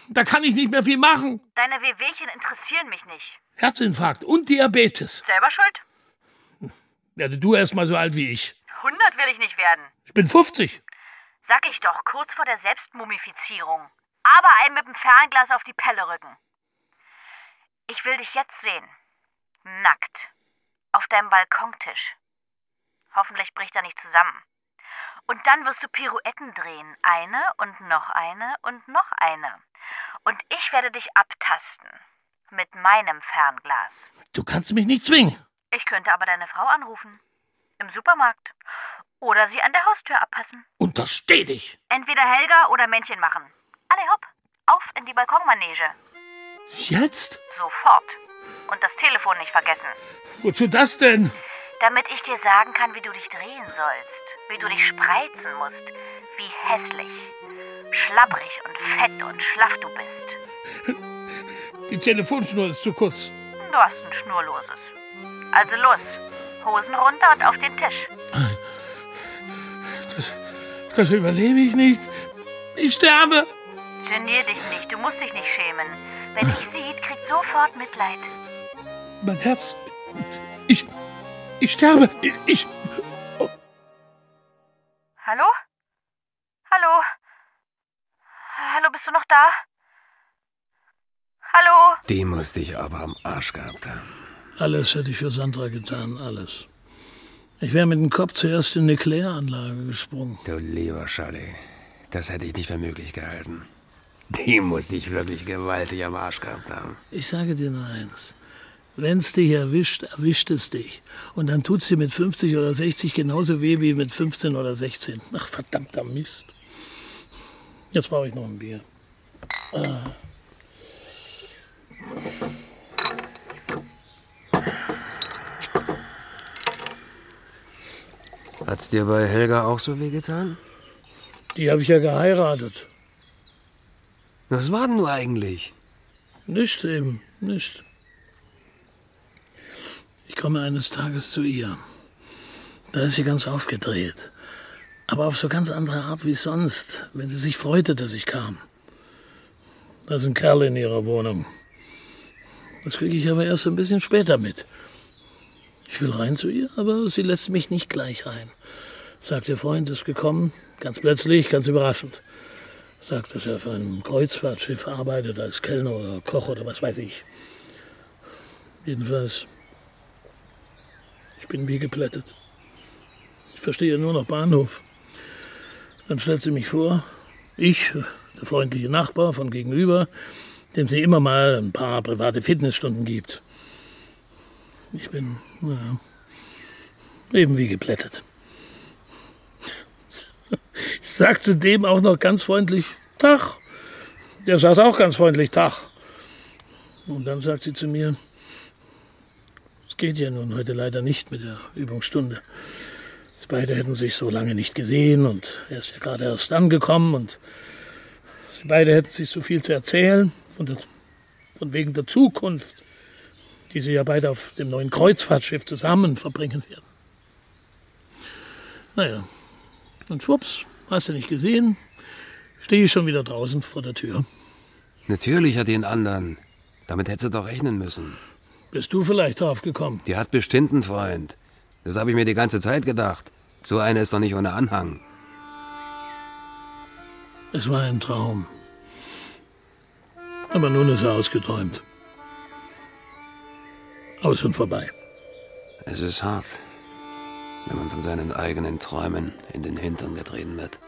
Da kann ich nicht mehr viel machen. Deine Wehwehchen interessieren mich nicht. Herzinfarkt und Diabetes. Selber schuld? Werde du erst mal so alt wie ich. 100 will ich nicht werden. Ich bin 50. Sag ich doch, kurz vor der Selbstmumifizierung. Aber einem mit dem Fernglas auf die Pelle rücken. Ich will dich jetzt sehen. Nackt. Auf deinem Balkontisch. Hoffentlich bricht er nicht zusammen. Und dann wirst du Pirouetten drehen. Eine und noch eine und noch eine. Und ich werde dich abtasten. Mit meinem Fernglas. Du kannst mich nicht zwingen. Ich könnte aber deine Frau anrufen. Im Supermarkt. Oder sie an der Haustür abpassen. Untersteh dich. Entweder Helga oder Männchen machen. Alle hopp. Auf in die Balkonmanege. Jetzt? Sofort. Und das Telefon nicht vergessen. Wozu das denn? Damit ich dir sagen kann, wie du dich drehen sollst. Wie du dich spreizen musst. Wie hässlich, schlabbrig und fett und schlaff du bist. Die Telefonschnur ist zu kurz. Du hast ein schnurloses. Also los. Hosen runter und auf den Tisch. Das, das überlebe ich nicht. Ich sterbe. Genier dich nicht, du musst dich nicht schämen. Wer dich sieht, kriegt sofort Mitleid. Mein Herz. Ich. Ich sterbe. Ich. Hallo? Hallo? Hallo, bist du noch da? Hallo? Die musste ich aber am Arsch gehabt haben. alles hätte ich für Sandra getan, alles. Ich wäre mit dem Kopf zuerst in eine Kläranlage gesprungen. Du lieber Scholli, das hätte ich nicht für möglich gehalten. Die musste ich wirklich gewaltig am Arsch gehabt haben. Ich sage dir nur eins. Wenn's dich erwischt, erwischt es dich. Und dann tut's dir mit 50 oder 60 genauso weh wie mit 15 oder 16. Ach, verdammter Mist. Jetzt brauche ich noch ein Bier. Hat's dir bei Helga auch so wehgetan? Die habe ich ja geheiratet. Was war denn nur eigentlich? Nicht eben, nicht. Ich komme eines Tages zu ihr. Da ist sie ganz aufgedreht. Aber auf so ganz andere Art wie sonst, wenn sie sich freute, dass ich kam. Da ist ein Kerl in ihrer Wohnung. Das kriege ich aber erst ein bisschen später mit. Ich will rein zu ihr, aber sie lässt mich nicht gleich rein. Sagt, ihr Freund ist gekommen, ganz plötzlich, ganz überraschend. Sagt, dass er für ein Kreuzfahrtschiff arbeitet als Kellner oder Koch oder was weiß ich. Jedenfalls, ich bin wie geplättet. Ich verstehe nur noch Bahnhof. Dann stellt sie mich vor, ich, der freundliche Nachbar von gegenüber, dem sie immer mal ein paar private Fitnessstunden gibt. Ich bin, naja, eben wie geplättet. Ich sag zu dem auch noch ganz freundlich Tag. Der sagt auch ganz freundlich Tag. Und dann sagt sie zu mir, es geht ja nun heute leider nicht mit der Übungsstunde. Sie beide hätten sich so lange nicht gesehen und er ist ja gerade erst angekommen und sie beide hätten sich so viel zu erzählen von, der, von wegen der Zukunft, die sie ja beide auf dem neuen Kreuzfahrtschiff zusammen verbringen werden. Naja, und schwupps, hast du nicht gesehen, stehe ich schon wieder draußen vor der Tür. Natürlich hat einen anderen. Damit hätte sie doch rechnen müssen. Bist du vielleicht drauf gekommen? Die hat bestimmt einen Freund. Das habe ich mir die ganze Zeit gedacht. So eine ist doch nicht ohne Anhang. Es war ein Traum. Aber nun ist er ausgeträumt. Aus und vorbei. Es ist hart, wenn man von seinen eigenen Träumen in den Hintern getreten wird.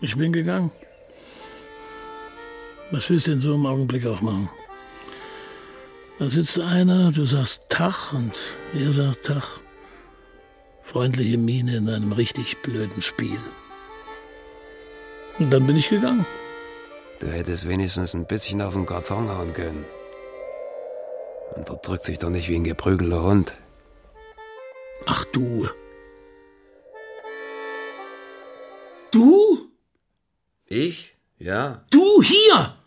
Ich bin gegangen. Was willst du in so einem Augenblick auch machen? Da sitzt einer, du sagst Tag und er sagt Tag. Freundliche Miene in einem richtig blöden Spiel. Und dann bin ich gegangen. Du hättest wenigstens ein bisschen auf den Karton hauen können. Man verdrückt sich doch nicht wie ein geprügelter Hund. Ach du. Du? Ich? Ja. Du hier?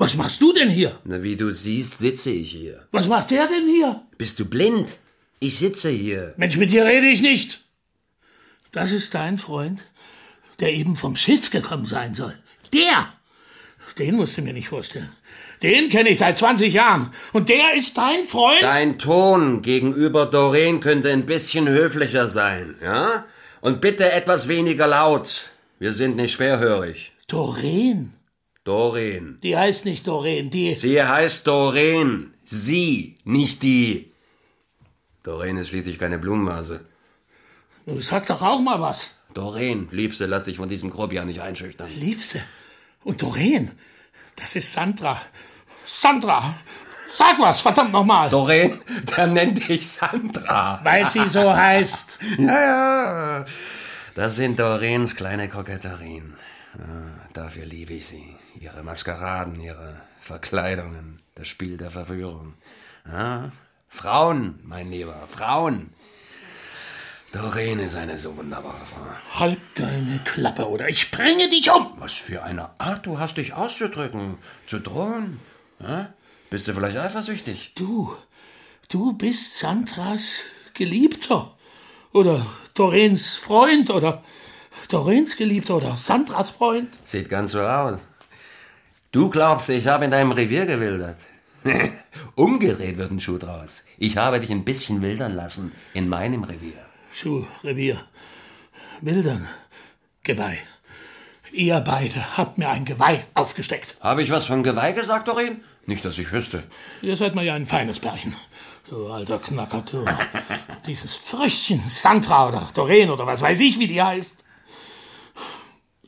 Was machst du denn hier? Na, wie du siehst, sitze ich hier. Was macht der denn hier? Bist du blind? Ich sitze hier. Mensch, mit dir rede ich nicht. Das ist dein Freund, der eben vom Schiff gekommen sein soll. Der! Den musst du mir nicht vorstellen. Den kenne ich seit 20 Jahren. Und der ist dein Freund? Dein Ton gegenüber Doreen könnte ein bisschen höflicher sein, ja? Und bitte etwas weniger laut. Wir sind nicht schwerhörig. Doreen? Doreen. Die heißt nicht Doreen, die. Sie heißt Doreen. Sie, nicht die. Doreen ist schließlich keine Blumenvase. Sag doch auch mal was. Doreen, Liebste, lass dich von diesem Grobian nicht einschüchtern. Liebste. Und Doreen? Das ist Sandra. Sandra! Sag was, verdammt nochmal! Doreen, der nennt dich Sandra. Weil sie so (laughs) heißt. Ja, ja. Das sind Doreens kleine Koketterien. Ah, Dafür liebe ich sie. Ihre Maskeraden, ihre Verkleidungen, das Spiel der Verführung. Ja, Frauen, mein Lieber, Frauen. Doreen ist eine so wunderbare Frau. Halt deine Klappe oder ich sprenge dich um! Was für eine Art du hast, dich auszudrücken, zu drohen. Ja? Bist du vielleicht eifersüchtig? Du, du bist Sandras Geliebter. Oder Doreens Freund oder Doreens Geliebter oder Sandras Freund. Sieht ganz so aus. Du glaubst, ich habe in deinem Revier gewildert. (laughs) Umgedreht wird ein Schuh draus. Ich habe dich ein bisschen wildern lassen in meinem Revier. Schuh, Revier. Wildern. Geweih. Ihr beide habt mir ein Geweih aufgesteckt. Habe ich was von Geweih gesagt, Doreen? Nicht, dass ich wüsste. Ihr seid mal ja ein feines Pärchen. Du alter Knacker, du. Dieses Früchtchen, Sandra oder Doreen oder was weiß ich, wie die heißt.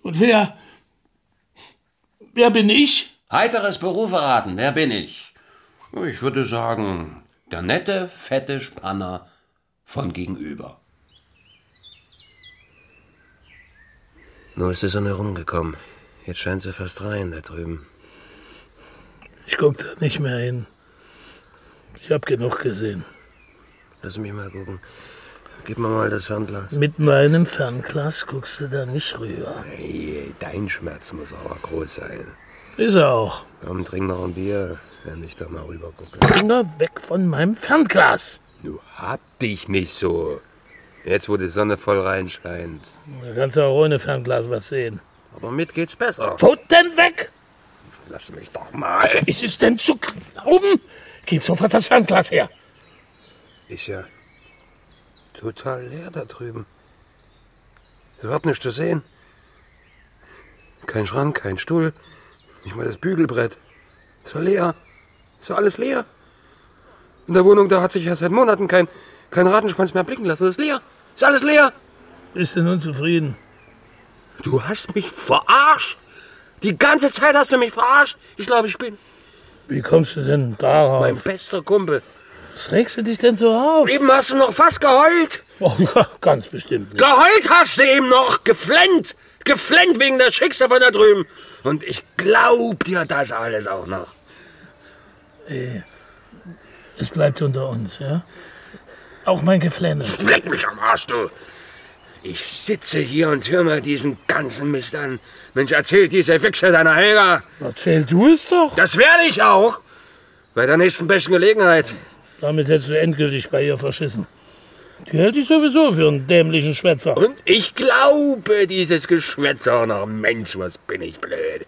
Und wer. Wer bin ich? Heiteres Beruf erraten. Wer bin ich? Ich würde sagen, der nette, fette Spanner von gegenüber. Nur ist die Sonne rumgekommen. Jetzt scheint sie fast rein da drüben. Ich guck da nicht mehr hin. Ich hab genug gesehen. Lass mich mal gucken. Gib mir mal das Fernglas. Mit meinem Fernglas guckst du da nicht rüber. Hey, dein Schmerz muss aber groß sein. Ist er auch. Komm, trink noch ein Bier, wenn ich da mal rüber gucke. Finger weg von meinem Fernglas. Du hab dich nicht so. Jetzt, wo die Sonne voll reinscheint. Da kannst du auch ohne Fernglas was sehen. Aber mit geht's besser. Wo denn weg? Lass mich doch mal. Ist es denn zu glauben? Gib sofort das Fernglas her. Ist ja total leer da drüben. Ist überhaupt nichts zu sehen. Kein Schrank, kein Stuhl, nicht mal das Bügelbrett. Ist so leer. Ist so alles leer. In der Wohnung, da hat sich ja seit Monaten kein, kein Ratenschwanz mehr blicken lassen. Ist leer. Ist alles leer. Bist du nun zufrieden? Du hast mich verarscht. Die ganze Zeit hast du mich verarscht. Ich glaube, ich bin Wie kommst du denn darauf? mein bester Kumpel. Was regst du dich denn so auf? Eben hast du noch fast geheult. (laughs) Oh, ja, ganz bestimmt nicht. Geheult hast du eben noch. Geflennt. Geflennt wegen der Schicksal von da drüben. Und ich glaub dir das alles auch noch. Es bleibt unter uns, ja? Auch mein Geflänne. Leck mich am Arsch, du. Ich sitze hier und höre mir diesen ganzen Mist an. Mensch, erzähl diese Wichse deiner Helga. Erzähl du es doch. Das werde ich auch. Bei der nächsten besten Gelegenheit. Damit hättest du endgültig bei ihr verschissen. Die hält dich sowieso für einen dämlichen Schwätzer. Und ich glaube dieses Geschwätz auch noch. Mensch, was bin ich blöd.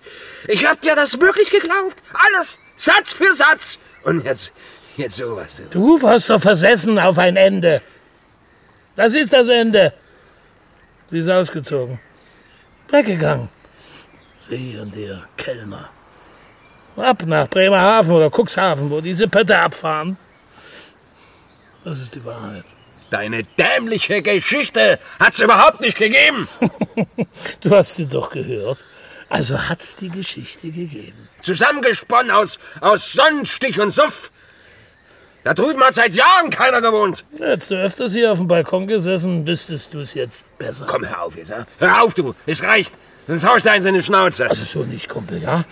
Ich hab dir das wirklich geglaubt. Alles. Satz für Satz. Und jetzt, jetzt sowas. Du warst doch versessen auf ein Ende. Das ist das Ende. Sie ist ausgezogen. Weggegangen. Sie und ihr Kellner. Ab nach Bremerhaven oder Cuxhaven, wo diese Pötte abfahren. Das ist die Wahrheit. Deine dämliche Geschichte hat's überhaupt nicht gegeben. (laughs) Du hast sie doch gehört. Also hat's die Geschichte gegeben. Zusammengesponnen aus, aus Sonnenstich und Suff. Da drüben hat seit Jahren keiner gewohnt. Hättest du öfters hier auf dem Balkon gesessen, wüsstest du es jetzt besser. Komm, hör auf jetzt? Hör auf, du. Es reicht. Sonst hau ich dir eins in die Schnauze. Also so nicht, Kumpel, ja?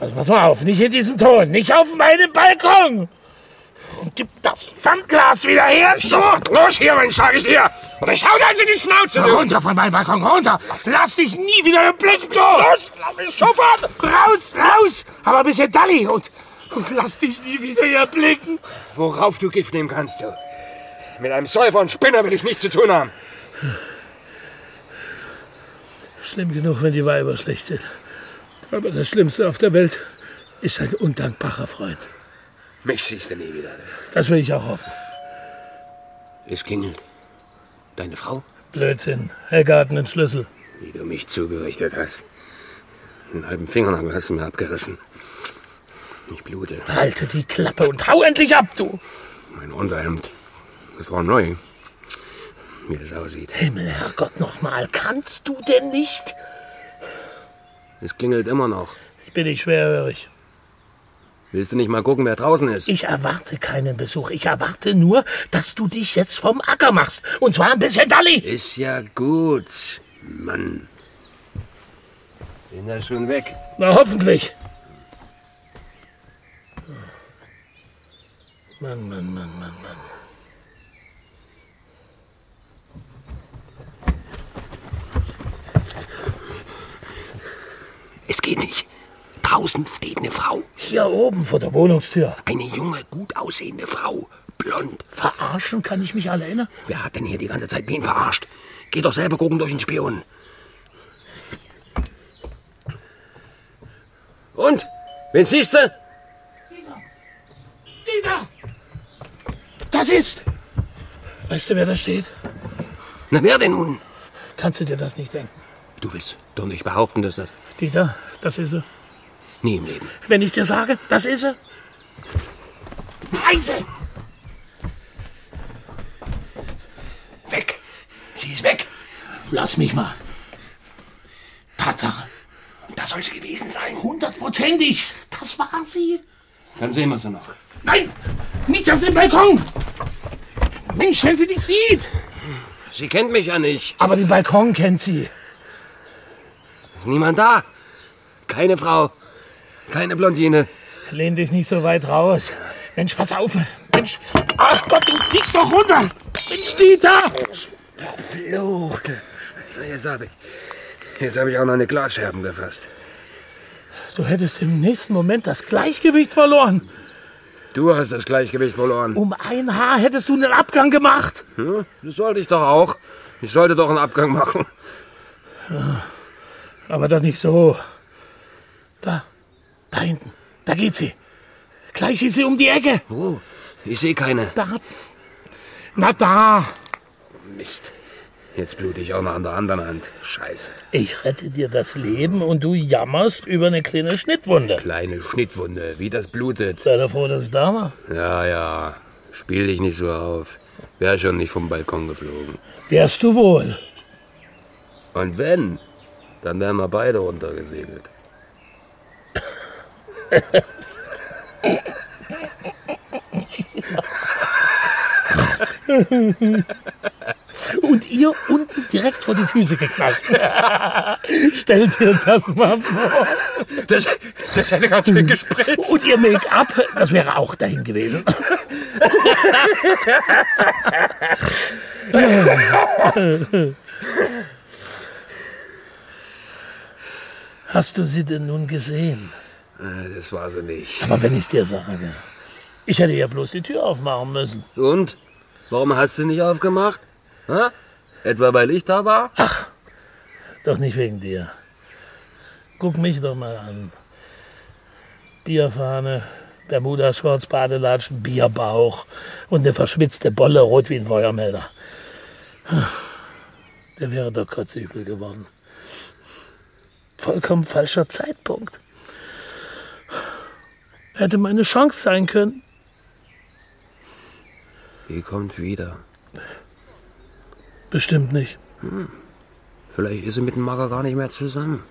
Also pass mal auf, nicht in diesem Ton, nicht auf meinem Balkon! Und gib das Pfandglas wieder her! So, los hier, Mensch, sag ich dir. Oder ich hau dir in die Schnauze. Runter von meinem Balkon, runter! Lass dich nie wieder blicken, du! Los, lass mich sofort! Raus, raus! Aber ein bisschen Dalli und, und lass dich nie wieder hier blicken! Worauf du Gift nehmen kannst, du. Mit einem Säufer und Spinner will ich nichts zu tun haben. Schlimm genug, wenn die Weiber schlecht sind. Aber das Schlimmste auf der Welt ist ein undankbarer Freund. Mich siehst du nie wieder. Das will ich auch hoffen. Es klingelt. Deine Frau? Blödsinn. Herr Garten, den Schlüssel. Wie du mich zugerichtet hast. Den halben Fingernagel hast du mir abgerissen. Ich blute. Halte die Klappe und hau endlich ab, du! Mein Unterhemd. Das war neu. Wie das aussieht. Himmel, Herrgott, nochmal. Kannst du denn nicht? Es klingelt immer noch. Ich bin nicht schwerhörig. Willst du nicht mal gucken, wer draußen ist? Ich erwarte keinen Besuch. Ich erwarte nur, dass du dich jetzt vom Acker machst. Und zwar ein bisschen Dalli. Ist ja gut. Mann. Bin ja schon weg. Na, hoffentlich. Mann, Mann, Mann, Mann, Mann. Es geht nicht. Draußen steht eine Frau. Hier oben vor der Wohnungstür. Eine junge, gut aussehende Frau. Blond. Verarschen kann ich mich alleine? Wer hat denn hier die ganze Zeit wen verarscht? Geh doch selber gucken durch den Spion. Und? Wen siehst du? Die da! Das ist... Weißt du, wer da steht? Na, wer denn nun? Kannst du dir das nicht denken? Du willst doch nicht behaupten, dass das... Die da, das ist sie. Nie im Leben. Wenn ich dir sage, das ist sie. Leise! Weg. Sie ist weg. Lass mich mal. Tatsache. Da soll sie gewesen sein. Hundertprozentig. Das war sie. Dann sehen wir sie noch. Nein! Nicht auf den Balkon! Mensch, wenn sie dich sieht! Sie kennt mich ja nicht. Aber den Balkon kennt sie. Ist niemand da. Keine Frau. Keine Blondine. Lehn dich nicht so weit raus. Mensch, pass auf. Mensch, ach Gott, du fliegst doch runter. Mensch, Dieter! Verflucht. So, jetzt habe ich. Jetzt habe ich auch noch eine Glasscherben gefasst. Du hättest im nächsten Moment das Gleichgewicht verloren. Du hast das Gleichgewicht verloren. Um ein Haar hättest du einen Abgang gemacht. Hm? Das sollte ich doch auch. Ich sollte doch einen Abgang machen. Aber doch nicht so. Da, da hinten, da geht sie. Gleich ist sie um die Ecke. Wo? Ich sehe keine. Da. Na da. Mist. Jetzt blute ich auch noch an der anderen Hand. Scheiße. Ich rette dir das Leben und du jammerst über eine kleine Schnittwunde. Kleine Schnittwunde, wie das blutet. Sei doch froh, dass es da war. Ja, ja. Spiel dich nicht so auf. Wär schon nicht vom Balkon geflogen. Wärst du wohl. Und wenn, dann wären wir beide runtergesegelt. Und ihr unten direkt vor die Füße geknallt. Stell dir das mal vor. Das, das hätte ganz schön gespritzt. Und ihr Make-up, das wäre auch dahin gewesen. Hast du sie denn nun gesehen? Äh, Das war sie nicht. Aber wenn ich es dir sage. Ich hätte ja bloß die Tür aufmachen müssen. Und? Warum hast du nicht aufgemacht? Ha? Etwa weil ich da war? Doch nicht wegen dir. Guck mich doch mal an. Bierfahne, Bermuda-Shorts, Badelatschen, Bierbauch und eine verschwitzte Bolle rot wie ein Feuermelder. Der wäre doch kotzübel geworden. Vollkommen falscher Zeitpunkt. Hätte meine Chance sein können. Die kommt wieder. Bestimmt nicht. Vielleicht ist sie mit dem Mager gar nicht mehr zusammen.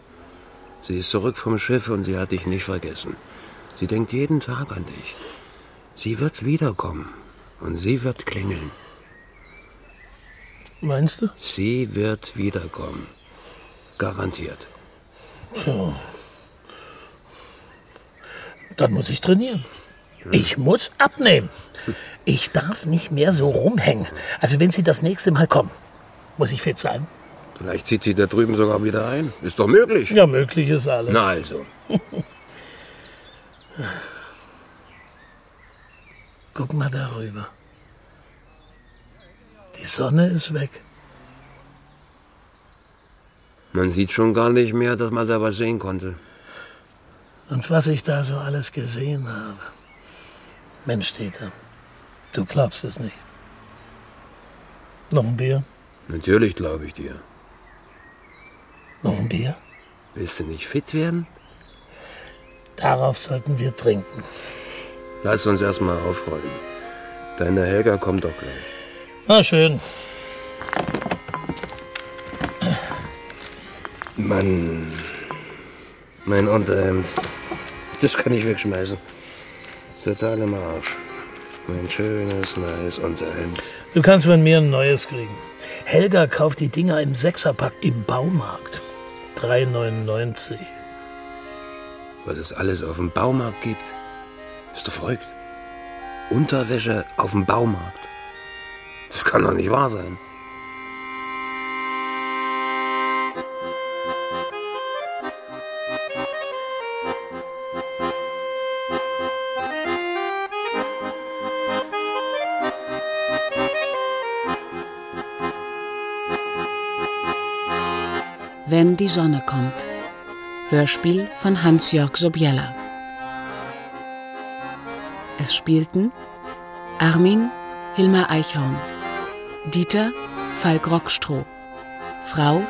Sie ist zurück vom Schiff und sie hat dich nicht vergessen. Sie denkt jeden Tag an dich. Sie wird wiederkommen und sie wird klingeln. Meinst du? Sie wird wiederkommen. Garantiert. So. Dann muss ich trainieren. Ich muss abnehmen. Ich darf nicht mehr so rumhängen. Also wenn Sie das nächste Mal kommen, muss ich fit sein. Vielleicht zieht sie da drüben sogar wieder ein. Ist doch möglich. Ja, möglich ist alles. Na also. (laughs) Guck mal darüber. Die Sonne ist weg. Man sieht schon gar nicht mehr, dass man da was sehen konnte. Und was ich da so alles gesehen habe. Mensch, Dieter, du glaubst es nicht. Noch ein Bier? Natürlich glaube ich dir. Noch ein Bier? Willst du nicht fit werden? Darauf sollten wir trinken. Lass uns erstmal aufräumen. Deine Helga kommt doch gleich. Na schön. Mann. Mein Unterhemd. Das kann ich wegschmeißen. Total im Arsch. Mein schönes, neues Unterhemd. Du kannst von mir ein neues kriegen. Helga kauft die Dinger im Sechserpack im Baumarkt. 3,99. Was es alles auf dem Baumarkt gibt. Ist doch verrückt. Unterwäsche auf dem Baumarkt. Das kann doch nicht wahr sein. Wenn die Sonne kommt. Hörspiel von Hans-Jörg Sobiella. Es spielten Armin Hilmar Eichhorn, Dieter Falk Rockstroh, Frau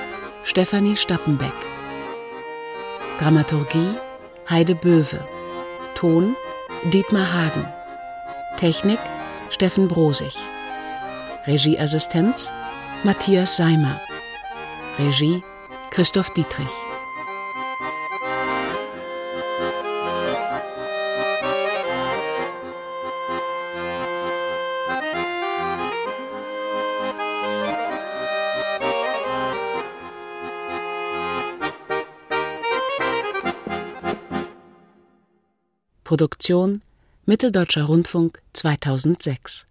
Stefanie Stappenbeck, Dramaturgie Heide Böwe, Ton Dietmar Hagen, Technik Steffen Brosig, Regieassistenz Matthias Seimer, Regie Christoph Dietrich. Produktion Mitteldeutscher Rundfunk 2006